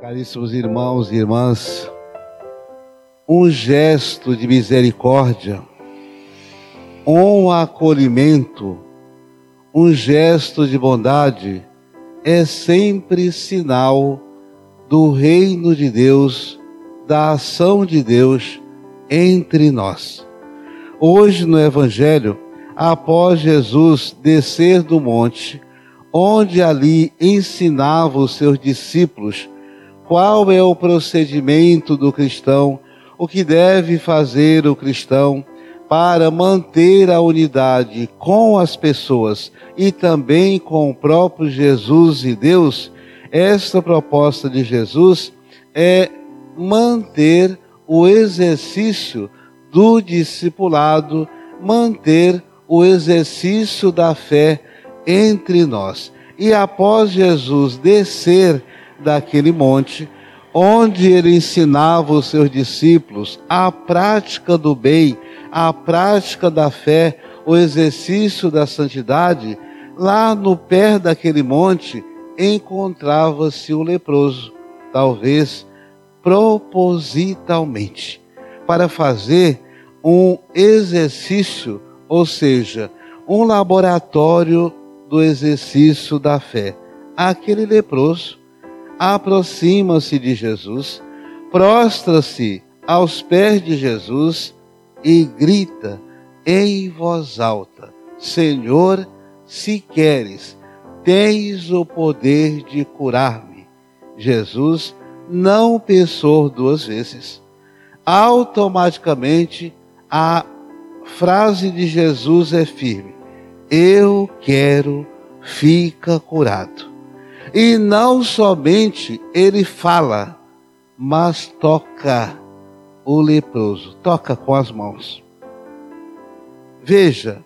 Caríssimos irmãos e irmãs, um gesto de misericórdia, um acolhimento, um gesto de bondade é sempre sinal do reino de Deus, da ação de Deus entre nós. Hoje no Evangelho, após Jesus descer do monte, onde ali ensinava os seus discípulos qual é o procedimento do cristão, o que deve fazer o cristão para manter a unidade com as pessoas e também com o próprio Jesus e Deus, esta proposta de Jesus é manter o exercício do discipulado, manter o exercício da fé entre nós. E após Jesus descer daquele monte, onde ele ensinava os seus discípulos a prática do bem, a prática da fé, o exercício da santidade, lá no pé daquele monte encontrava-se o leproso, talvez propositalmente, para fazer um exercício, ou seja, um laboratório do exercício da fé. Aquele leproso aproxima-se de Jesus, prostra-se aos pés de Jesus e grita em voz alta: Senhor, se queres, tens o poder de curar-me. Jesus não pensou duas vezes. Automaticamente, a frase de Jesus é firme: Eu quero, fica curado. E não somente ele fala, mas toca o leproso, toca com as mãos. Veja,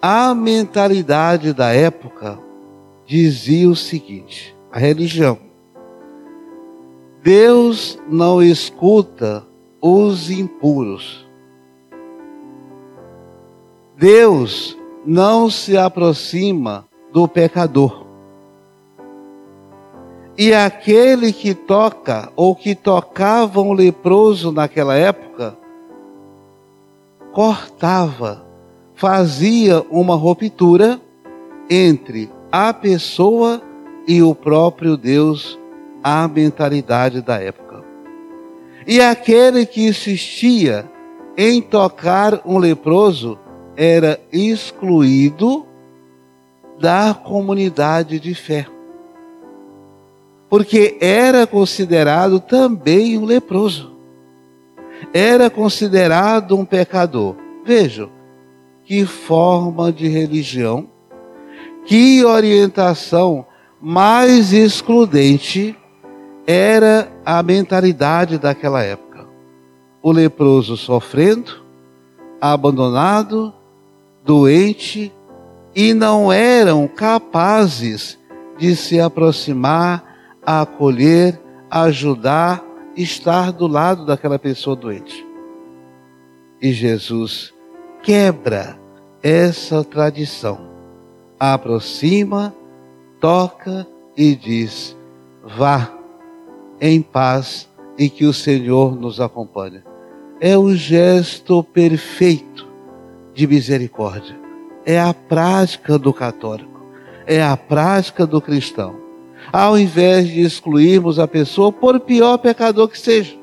a mentalidade da época dizia o seguinte: a religião. Deus não escuta os impuros. Deus não se aproxima do pecador. E aquele que toca, ou que tocava um leproso naquela época, cortava, fazia uma ruptura entre a pessoa e o próprio Deus, a mentalidade da época. E aquele que insistia em tocar um leproso era excluído da comunidade de fé porque era considerado também um leproso. Era considerado um pecador. Vejam que forma de religião, que orientação mais excludente era a mentalidade daquela época. O leproso sofrendo, abandonado, doente e não eram capazes de se aproximar a acolher, a ajudar, estar do lado daquela pessoa doente. E Jesus quebra essa tradição, aproxima, toca e diz: vá em paz e que o Senhor nos acompanhe. É o gesto perfeito de misericórdia. É a prática do católico, é a prática do cristão ao invés de excluirmos a pessoa, por pior pecador que seja.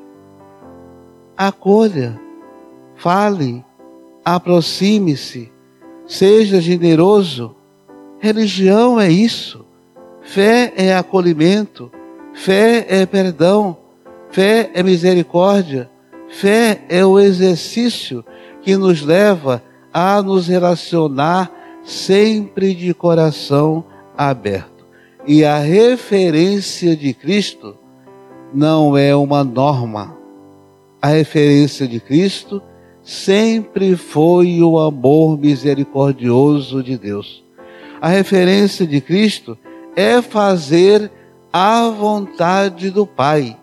Acolha, fale, aproxime-se, seja generoso. Religião é isso. Fé é acolhimento, fé é perdão, fé é misericórdia, fé é o exercício que nos leva a nos relacionar sempre de coração aberto. E a referência de Cristo não é uma norma. A referência de Cristo sempre foi o amor misericordioso de Deus. A referência de Cristo é fazer a vontade do Pai.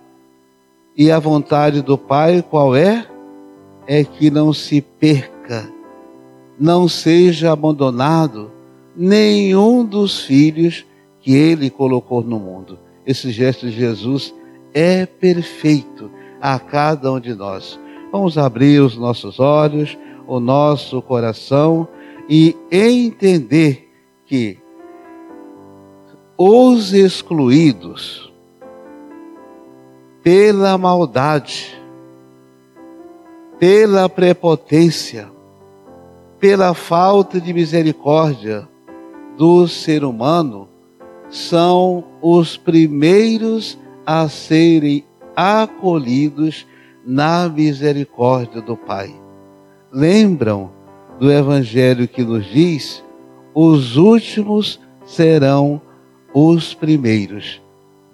E a vontade do Pai qual é? É que não se perca, não seja abandonado nenhum dos filhos que ele colocou no mundo. Esse gesto de Jesus é perfeito a cada um de nós. Vamos abrir os nossos olhos, o nosso coração e entender que os excluídos pela maldade, pela prepotência, pela falta de misericórdia do ser humano, são os primeiros a serem acolhidos na misericórdia do Pai. Lembram do Evangelho que nos diz: os últimos serão os primeiros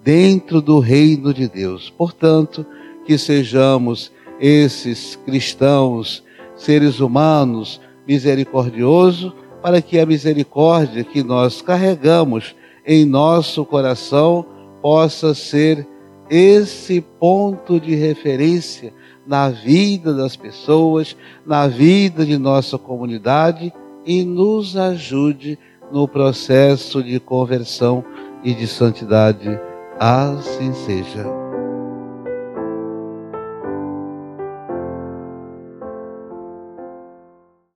dentro do reino de Deus. Portanto, que sejamos esses cristãos, seres humanos, misericordiosos, para que a misericórdia que nós carregamos em nosso coração possa ser esse ponto de referência na vida das pessoas, na vida de nossa comunidade e nos ajude no processo de conversão e de santidade. Assim seja.